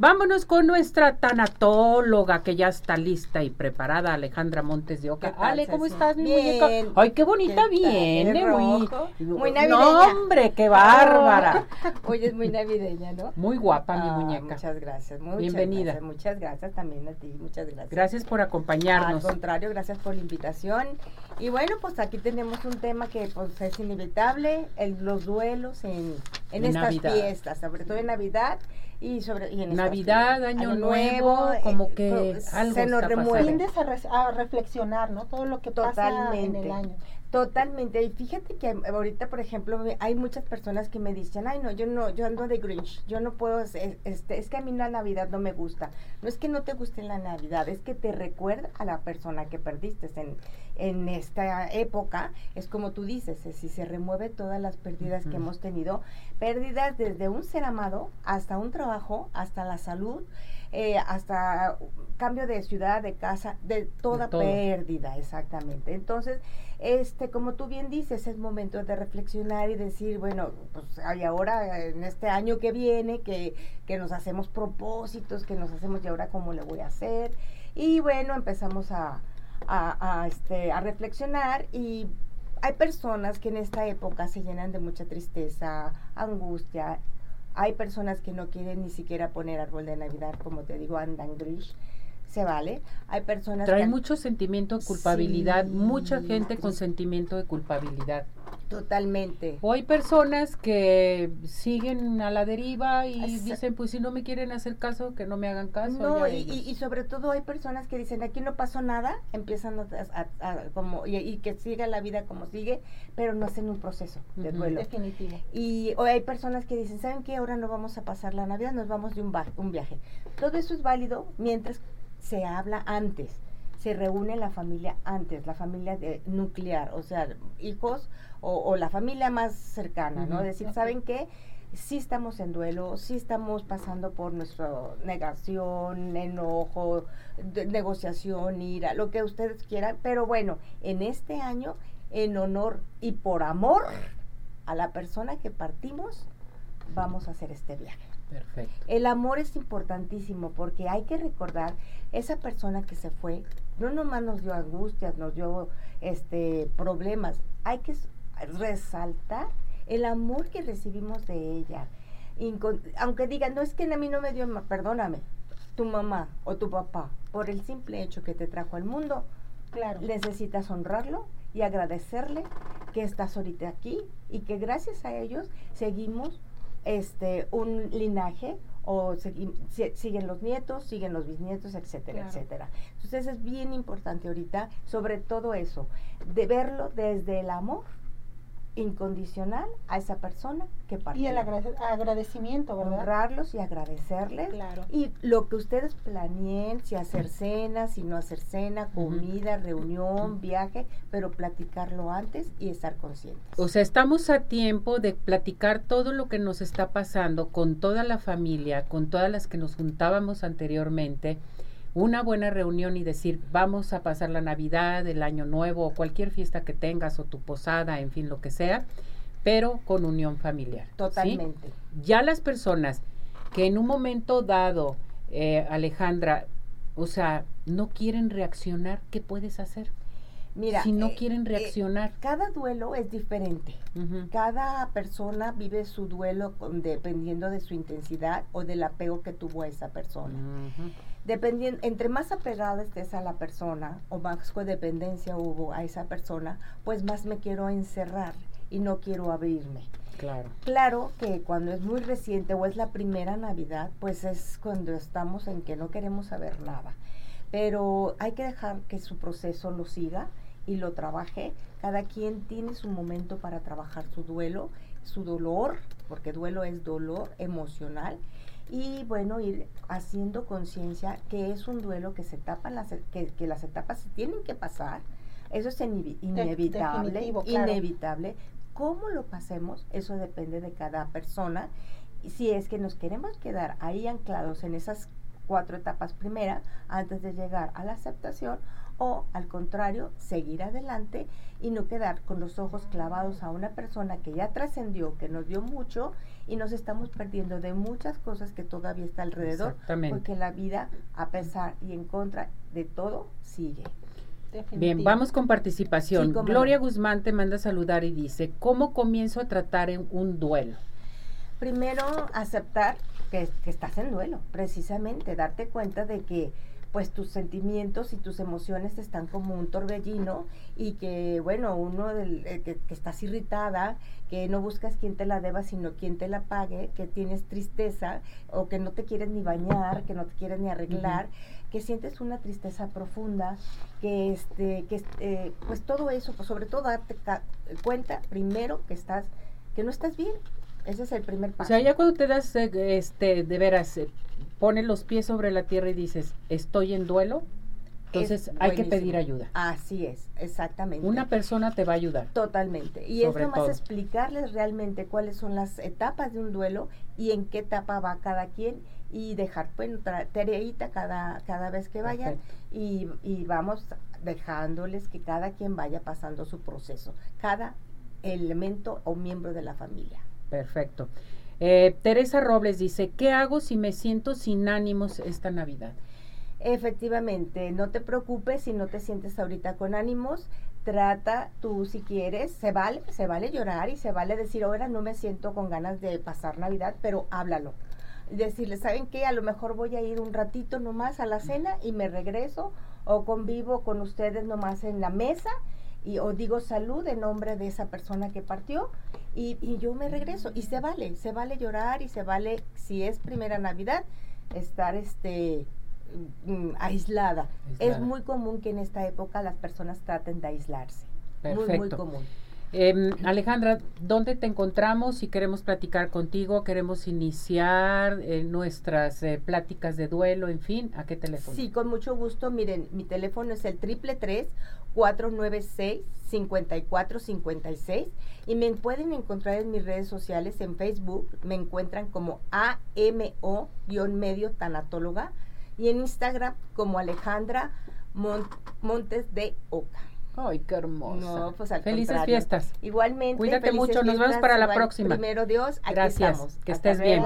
Vámonos con nuestra tanatóloga que ya está lista y preparada, Alejandra Montes de Oca. Ale, ¿cómo estás, mi muñeca? Ay, qué bonita viene, muy, muy navideña. No, hombre, qué bárbara. Hoy es muy navideña, ¿no? Muy guapa, mi Ah, muñeca. Muchas gracias. Muchas Bienvenida. Gracias, muchas gracias también a ti, muchas gracias. Gracias por Al acompañarnos. contrario, gracias por la invitación. Y bueno, pues aquí tenemos un tema que pues es inevitable, el- los duelos en, en En estas Navidad. fiestas, sobre todo en Navidad y sobre y en Navidad. Año Nuevo, como que pues, algo se nos remueve. a, a reflexionar, ¿no? Todo lo que pasa en el año. Totalmente. Y fíjate que ahorita, por ejemplo, me- hay muchas personas que me dicen, ay, no, yo no, yo ando de Grinch, yo no puedo, hacer- este, es que a mí la Navidad no me gusta. No es que no te guste la Navidad, es que te recuerda a la persona que perdiste en, en esta época. Es como tú dices, es si se remueve todas las pérdidas que hemos tenido, pérdidas desde un ser amado hasta un trabajo, hasta la salud, eh, hasta cambio de ciudad, de casa, de toda pérdida, exactamente. Entonces, este, como tú bien dices, es momento de reflexionar y decir, bueno, pues hay ahora en este año que viene, que, que nos hacemos propósitos, que nos hacemos y ahora cómo le voy a hacer. Y bueno, empezamos a, a, a, este, a reflexionar y hay personas que en esta época se llenan de mucha tristeza, angustia. Hay personas que no quieren ni siquiera poner árbol de Navidad, como te digo, andan gris. Se vale. Hay personas Trae que mucho sentimiento de culpabilidad, Sí. mucha gente con sentimiento de culpabilidad. Totalmente. O hay personas que siguen a la deriva y Exacto. dicen, pues si no me quieren hacer caso, que no me hagan caso. No, y, y- y sobre todo hay personas que dicen aquí no pasó nada, empiezan a, a- a- como y, y que siga la vida como sigue, pero no hacen un proceso de duelo. Definitivo. Y o hay personas que dicen, ¿saben qué? Ahora no vamos a pasar la Navidad, nos vamos de un, un viaje. Todo eso es válido mientras se habla antes, se reúne la familia antes, la familia de- nuclear, o sea, hijos o, o la familia más cercana, ¿no? Decir. ¿saben qué? Sí estamos en duelo, sí estamos pasando por nuestra negación, enojo, de- negociación, ira, lo que ustedes quieran, pero bueno, en este año, en honor y por amor a la persona que partimos, vamos a hacer este viaje. Perfecto. El amor es importantísimo porque hay que recordar esa persona que se fue, no nomás nos dio angustias, nos dio este problemas, hay que resaltar el amor que recibimos de ella. Incon- aunque digan, no es que a mí no me dio, perdóname, tu mamá o tu papá, por el simple hecho que te trajo al mundo, Claro. necesitas honrarlo y agradecerle que estás ahorita aquí y que gracias a ellos seguimos este un linaje o segui- si- siguen los nietos, siguen los bisnietos, etcétera, Claro. etcétera. Entonces es bien importante ahorita, sobre todo eso, de verlo desde el amor incondicional a esa persona que partió. Y el agrade- agradecimiento, ¿verdad? honrarlos y agradecerles Claro. y lo que ustedes planeen, si hacer cena, si no hacer cena, comida, reunión, viaje, pero platicarlo antes y estar conscientes. O sea, estamos a tiempo de platicar todo lo que nos está pasando con toda la familia, con todas las que nos juntábamos anteriormente, una buena reunión y decir, vamos a pasar la Navidad, el Año Nuevo o cualquier fiesta que tengas o tu posada, en fin, lo que sea, pero con unión familiar. ¿sí? Totalmente. Ya las personas que en un momento dado, eh, Alejandra, o sea, no quieren reaccionar, ¿qué puedes hacer? Mira, si no eh, quieren eh, reaccionar. cada duelo es diferente. Cada persona vive su duelo con- dependiendo de su intensidad o del apego que tuvo a esa persona. Dependiendo, entre más apegada estés a la persona o más codependencia hubo a esa persona, pues más me quiero encerrar y no quiero abrirme. Claro. Claro que cuando es muy reciente o es la primera Navidad, pues es cuando estamos en que no queremos saber nada. Pero hay que dejar que su proceso lo siga y lo trabaje. Cada quien tiene su momento para trabajar su duelo, su dolor, porque duelo es dolor emocional. Y bueno, ir haciendo conciencia que es un duelo que se tapan las, que, que las etapas se tienen que pasar. Eso es inevi- inevitable, claro. inevitable. ¿Cómo lo pasemos? Eso depende de cada persona. Y si es que nos queremos quedar ahí anclados en esas cuatro etapas primera antes de llegar a la aceptación o al contrario, seguir adelante y no quedar con los ojos clavados a una persona que ya trascendió, que nos dio mucho y nos estamos perdiendo de muchas cosas que todavía está alrededor, porque la vida, a pesar y en contra de todo, sigue. Bien, vamos con participación. Gloria Guzmán te manda a saludar y dice, ¿cómo comienzo a tratar en un duelo? Primero, aceptar que, que estás en duelo, precisamente, darte cuenta de que pues tus sentimientos y tus emociones están como un torbellino y que bueno, uno del, eh, que, estás irritada, que no buscas quien te la deba, sino quien te la pague, que tienes tristeza o que no te quieres ni bañar, que no te quieres ni arreglar, que sientes una tristeza profunda, que este que eh, pues todo eso, pues sobre todo darte cuenta primero que estás que no estás bien. Ese es el primer paso. O sea, ya cuando te das eh, este de veras pones los pies sobre la tierra y dices, estoy en duelo, entonces hay que pedir ayuda. Así es, exactamente. Una persona te va a ayudar. Totalmente. Y es nomás explicarles realmente cuáles son las etapas de un duelo y en qué etapa va cada quien y dejar, bueno, tareita cada, cada vez que vayan y, y vamos dejándoles que cada quien vaya pasando su proceso, cada elemento o miembro de la familia. Perfecto. Eh, Teresa Robles dice, ¿qué hago si me siento sin ánimos esta Navidad? Efectivamente, no te preocupes si no te sientes ahorita con ánimos. Trata tú si quieres, se vale, se vale llorar y se vale decir, ahora no me siento con ganas de pasar Navidad, pero háblalo. Decirle, ¿saben qué? A lo mejor voy a ir un ratito nomás a la cena y me regreso o convivo con ustedes nomás en la mesa y o digo salud en nombre de esa persona que partió y, y, yo me regreso y se vale, se vale llorar y se vale si es primera Navidad estar este mm, aislada. Es muy común que en esta época las personas traten de aislarse. Muy muy común. Eh, Alejandra, ¿dónde te encontramos? Si queremos platicar contigo, queremos iniciar eh, nuestras eh, pláticas de duelo, en fin, ¿a qué teléfono? Sí, con mucho gusto. Miren, mi teléfono es el triple tres 496 5456 y me pueden encontrar en mis redes sociales en Facebook, me encuentran como AMO-medio tanatóloga y en Instagram como Alejandra Montes de Oca. Ay, qué hermoso. Pues felices fiestas. Igualmente. Cuídate mucho, nos vemos para la próxima. Primero Dios, aquí Gracias, estamos. que estés bien.